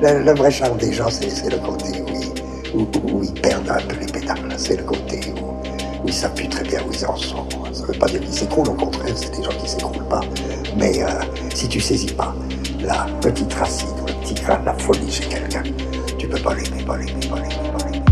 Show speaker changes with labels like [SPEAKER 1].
[SPEAKER 1] Le, vrai charme des gens, c'est le côté où ils, perdent un peu les pédales. C'est le côté où, ils savent plus très bien où ils en sont. Ça ne veut pas dire qu'ils s'écroulent, au contraire, c'est des gens qui s'écroulent pas. Mais euh, si tu saisis pas la petite racine ou le petit grain de la folie chez quelqu'un, tu peux pas l'aimer, pas l'aimer, pas l'aimer, pas l'aimer,